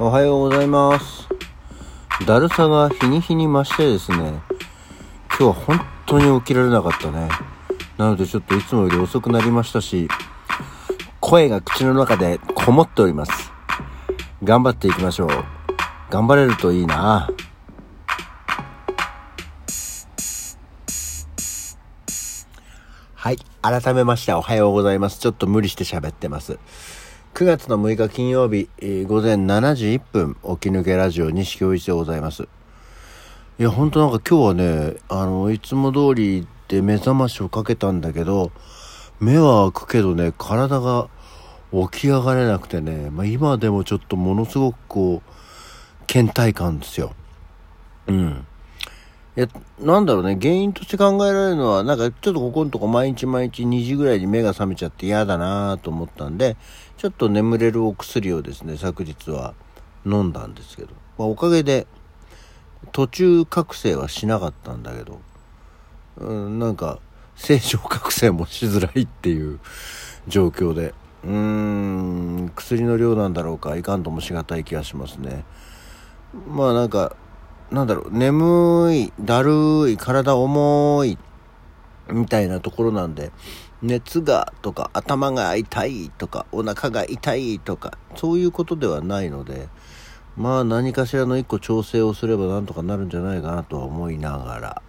おはようございます。だるさが日に日に増してですね、今日は本当に起きられなかったね。なのでちょっといつもより遅くなりましたし、声が口の中でこもっております。頑張っていきましょう。頑張れるといいな。はい。改めましておはようございます。ちょっと無理して喋ってます。9月の6日金曜日、えー午前7時1分、起き抜けラジオ西京一でございます。いや、ほんとなんか今日はね、あの、いつも通りで目覚ましをかけたんだけど、目は開くけどね、体が起き上がれなくてね、まあ今でもちょっとものすごくこう、倦怠感ですよ。うん。いや、なんだろうね、原因として考えられるのは、なんかちょっとここのとこ毎日毎日2時ぐらいに目が覚めちゃって嫌だなと思ったんで、ちょっと眠れるお薬をですね、昨日は飲んだんですけど、まあ、おかげで途中覚醒はしなかったんだけど、うん、なんか正常覚醒もしづらいっていう状況で、うーん、薬の量なんだろうか、いかんともしがたい気がしますね。まあなんか、なんだろう、眠い、だるい、体重い、みたいなところなんで、熱がとか頭が痛いとかお腹が痛いとかそういうことではないのでまあ何かしらの一個調整をすればなんとかなるんじゃないかなとは思いながら。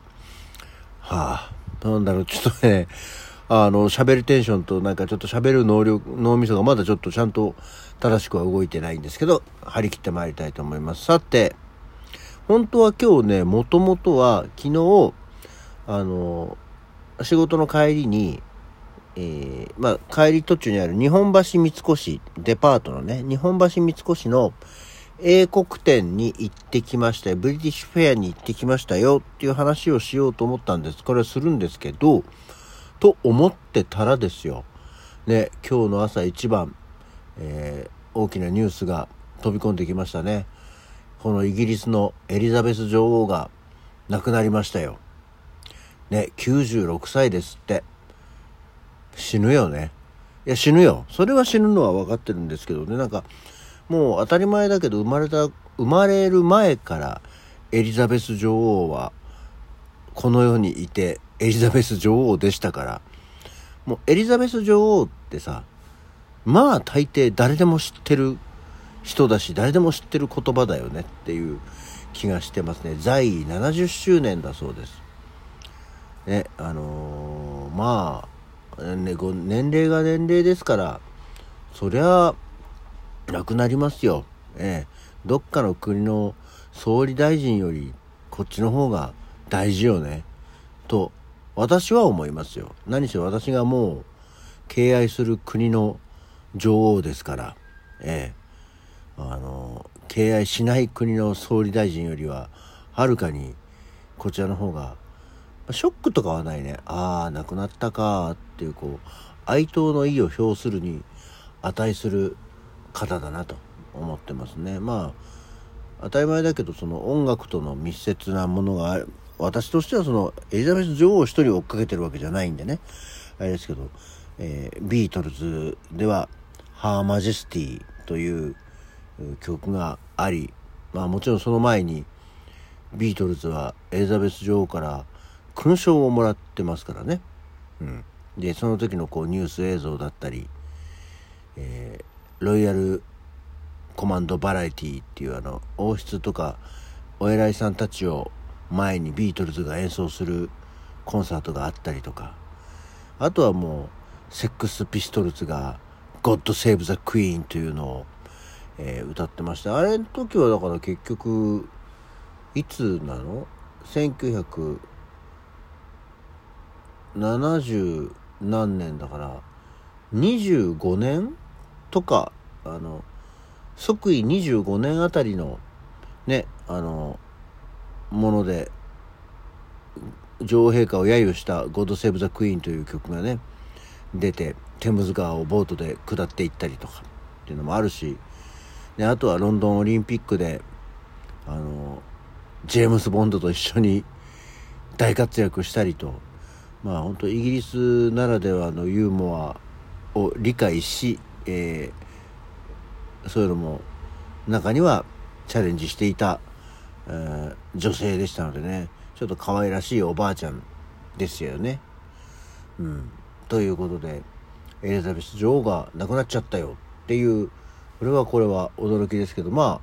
はあなんだろうちょっとね あの喋るテンションとなんかちょっと喋る能力脳みそがまだちょっとちゃんと正しくは動いてないんですけど張り切ってまいりたいと思います。さて本当は今日ねもともとは昨日あの仕事の帰りにえーまあ、帰り途中にある日本橋三越デパートのね、日本橋三越の英国店に行ってきましたよ。ブリティッシュフェアに行ってきましたよっていう話をしようと思ったんです。これはするんですけど、と思ってたらですよ。ね、今日の朝一番、えー大きなニュースが飛び込んできましたね。このイギリスのエリザベス女王が亡くなりましたよ。ね、96歳ですって。死ぬよね。いや、死ぬよ。それは死ぬのは分かってるんですけどね。なんか、もう当たり前だけど、生まれた、生まれる前から、エリザベス女王は、この世にいて、エリザベス女王でしたから、もうエリザベス女王ってさ、まあ大抵誰でも知ってる人だし、誰でも知ってる言葉だよねっていう気がしてますね。在位70周年だそうです。ね、あのーまあ、ね、ご年齢が年齢ですから、そりゃ、なくなりますよ。ええ。どっかの国の総理大臣より、こっちの方が大事よね。と、私は思いますよ。何せ私がもう、敬愛する国の女王ですから、ええ。あの、敬愛しない国の総理大臣よりは、はるかに、こちらの方が、ショックとかはないね。ああ、亡くなったかっていう、こう、哀悼の意を表するに値する方だなと思ってますね。まあ、当たり前だけど、その音楽との密接なものがある。私としてはそのエリザベス女王を一人追っかけてるわけじゃないんでね。あれですけど、えービートルズでは、ハーマジェスティという曲があり、まあもちろんその前に、ビートルズはエリザベス女王から勲章をもらってますからね。うん。で、その時のこうニュース映像だったり、えーロイヤルコマンドバラエティっていうあの、王室とかお偉いさんたちを前にビートルズが演奏するコンサートがあったりとか、あとはもう、セックスピストルズが God Save the Queen というのを、えー歌ってました。あれの時はだから結局、いつなの ?1900 70何年だから25年とかあの即位25年あたりのねあのもので女王陛下を揶揄した「ゴッド・セーブ・ザ・クイーン」という曲がね出てテムズ川をボートで下っていったりとかっていうのもあるしであとはロンドンオリンピックであのジェームス・ボンドと一緒に大活躍したりとまあ本当イギリスならではのユーモアを理解し、えーそういうのも中にはチャレンジしていた、えー、女性でしたのでねちょっと可愛らしいおばあちゃんですよね。うん、ということでエリザベス女王が亡くなっちゃったよっていうこれはこれは驚きですけどま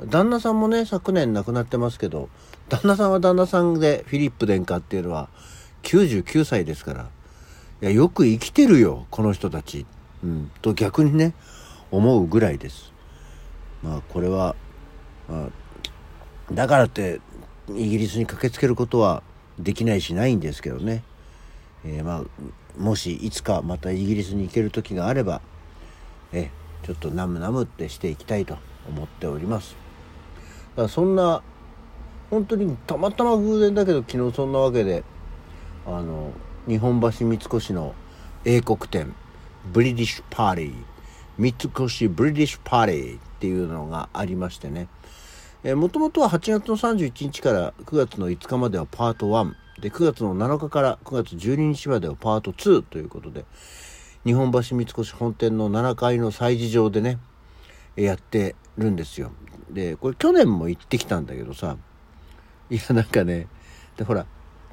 あ旦那さんもね昨年亡くなってますけど旦那さんは旦那さんでフィリップ殿下っていうのは99歳ですから。いやよく生きてるよこの人たち、うん、と逆にね思うぐらいです。まあこれは、まあ、だからってイギリスに駆けつけることはできないしないんですけどね、えー、まあもしいつかまたイギリスに行ける時があればえちょっとナムナムってしていきたいと思っております。だからそんな本当にたまたま偶然だけど昨日そんなわけであの日本橋三越の英国店ブリティッシュパーティー三越ブリティッシュパーティーっていうのがありましてね。もともとは8月の31日から9月の5日まではパート1で9月の7日から9月12日まではパート2ということで日本橋三越本店の7階の催事場でねやってるんですよ。でこれ去年も行ってきたんだけどさいやなんかねでほら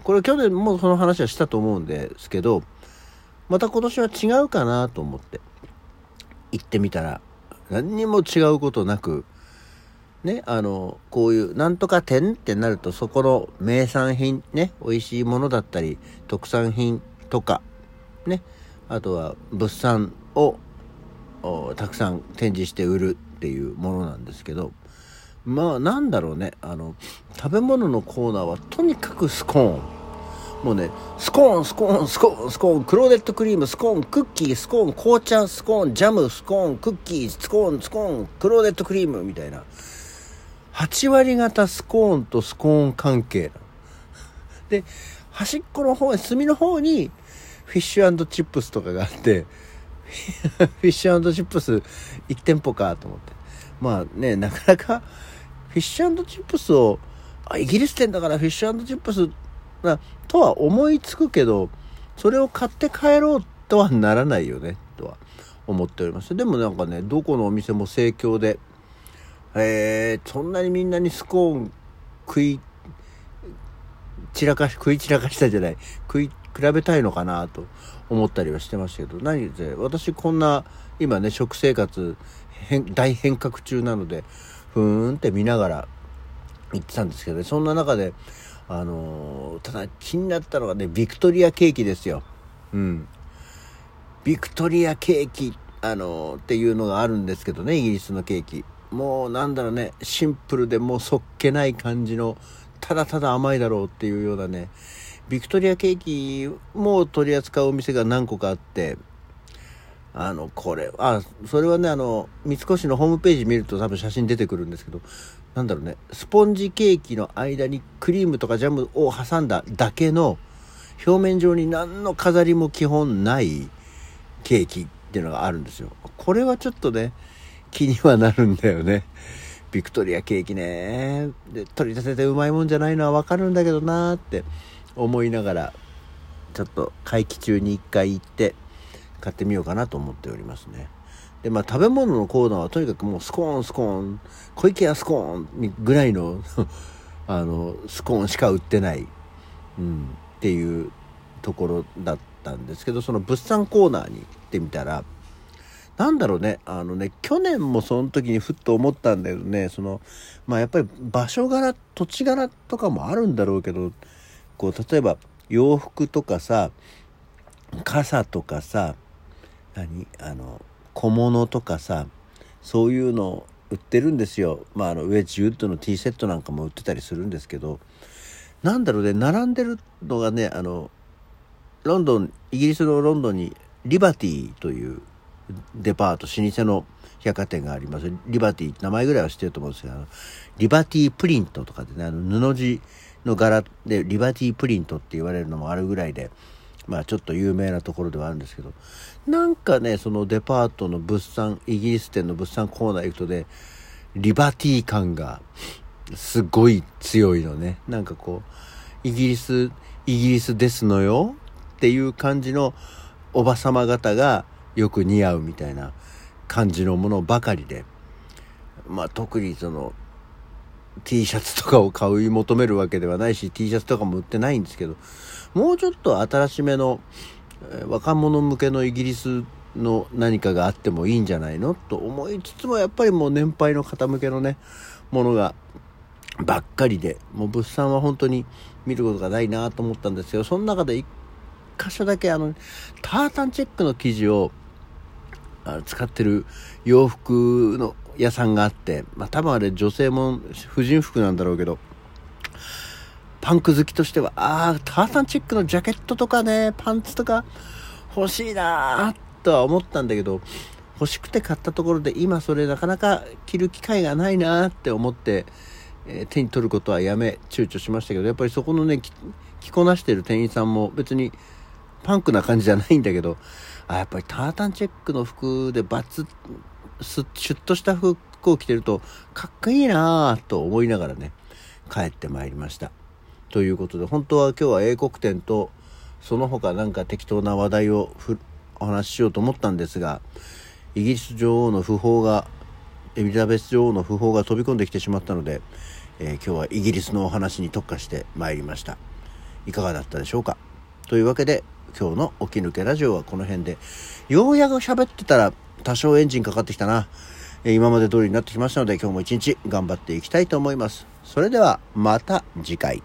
これ去年もその話はしたと思うんですけどまた今年は違うかなと思って行ってみたら何にも違うことなくね、あの、こういう、なんとか店ってなると、そこの名産品、ね、美味しいものだったり、特産品とか、ね、あとは物産をたくさん展示して売るっていうものなんですけど、まあなんだろうね、あの、食べ物のコーナーはとにかくスコーン。もうね、スコーン、スコーン、スコーン、スコーン、クローデットクリーム、スコーン、クッキー、スコーン、紅茶、スコーン、ジャム、スコーン、クッキー、スコーン、スコーン、クローデットクリームみたいな。8割方スコーンとスコーン関係で、端っこの方、隅の方にフィッシュチップスとかがあって、フィッシュチップス1店舗かと思って。まあね、なかなかフィッシュチップスを、あ、イギリス店だからフィッシュチップスな、とは思いつくけど、それを買って帰ろうとはならないよね、とは思っております。でもなんかね、どこのお店も盛況で、えー、そんなにみんなにスコーン食い散らかし食い散らかしたじゃない食い比べたいのかなと思ったりはしてましたけど何で私こんな今ね食生活大変革中なのでふーんって見ながら行ってたんですけどねそんな中であのー、ただ気になったのがねビクトリアケーキですよ。うん。ビクトリアケーキあの、っていうのがあるんですけどねイギリスのケーキ。もうなんだろうねシンプルでもうそっけない感じのただただ甘いだろうっていうようなねビクトリアケーキも取り扱うお店が何個かあってあのこれあそれはねあの三越のホームページ見ると多分写真出てくるんですけどなんだろうねスポンジケーキの間にクリームとかジャムを挟んだだけの表面上に何の飾りも基本ないケーキっていうのがあるんですよこれはちょっとね気にはなるんだよね。ビクトリアケーキね。で、取り立ててうまいもんじゃないのはわかるんだけどなーって思いながら、ちょっと会期中に一回行って買ってみようかなと思っておりますね。で、まあ食べ物のコーナーはとにかくもうスコーン、スコーン、小池屋スコーン。ぐらいの あの、スコーンしか売ってない、うん、っていうところだったんですけど、その物産コーナーに行ってみたら、なんだろうね、あのね、去年もその時にふっと思ったんだけどね、その、まあやっぱり場所柄、土地柄とかもあるんだろうけど、こう、例えば洋服とかさ、傘とかさ、何？あの、小物とかさ、そういうの売ってるんですよ。まああの、ウェッジウッドのティーセットなんかも売ってたりするんですけど、なんだろうね、並んでるのがね、あの、ロンドン、イギリスのロンドンにリバティというデパート、老舗の百貨店があります。リバティ、名前ぐらいは知ってると思うんですけどあの、リバティプリントとかでね、あの布地の柄でリバティプリントって言われるのもあるぐらいで、まあちょっと有名なところではあるんですけど、なんかね、そのデパートの物産、イギリス店の物産コーナー行くとね、リバティ感がすごい強いのね。なんかこう、イギリス、イギリスですのよっていう感じのおばさま方がよく似合うみたいな感じのものばかりでまあ特にその T シャツとかを買い求めるわけではないし T シャツとかも売ってないんですけどもうちょっと新しめの若者向けのイギリスの何かがあってもいいんじゃないのと思いつつもやっぱりもう年配の方向けのねものがばっかりでもう物産は本当に見ることがないなと思ったんですよその中で1箇所だけあのタータンチェックの生地を使ってる洋服の屋さんがあって、まあ、多分あれ女性も婦人服なんだろうけどパンク好きとしては。ああタータンチェックのジャケットとかねパンツとか欲しいなとは思ったんだけど欲しくて買ったところで今それなかなか着る機会がないなって思って、えー、手に取ることはやめ躊躇しましたけどやっぱりそこのね着こなしてる店員さんも別にパンクな感じじゃないんだけどあやっぱりタータンチェックの服でバツシュッとした服を着てるとかっこいいなと思いながらね帰ってまいりました。ということで本当は今日は英国展とその他なんか適当な話題をお話ししようと思ったんですがイギリス女王の訃報がエリザベス女王の訃報が飛び込んできてしまったので、えー、今日はイギリスのお話に特化してまいりました。いかがだったでしょうか？というわけで今日の起き抜けラジオはこの辺で。ようやく喋ってたら多少エンジンかかってきたな、今まで通りになってきましたので今日も一日頑張っていきたいと思います。それではまた次回。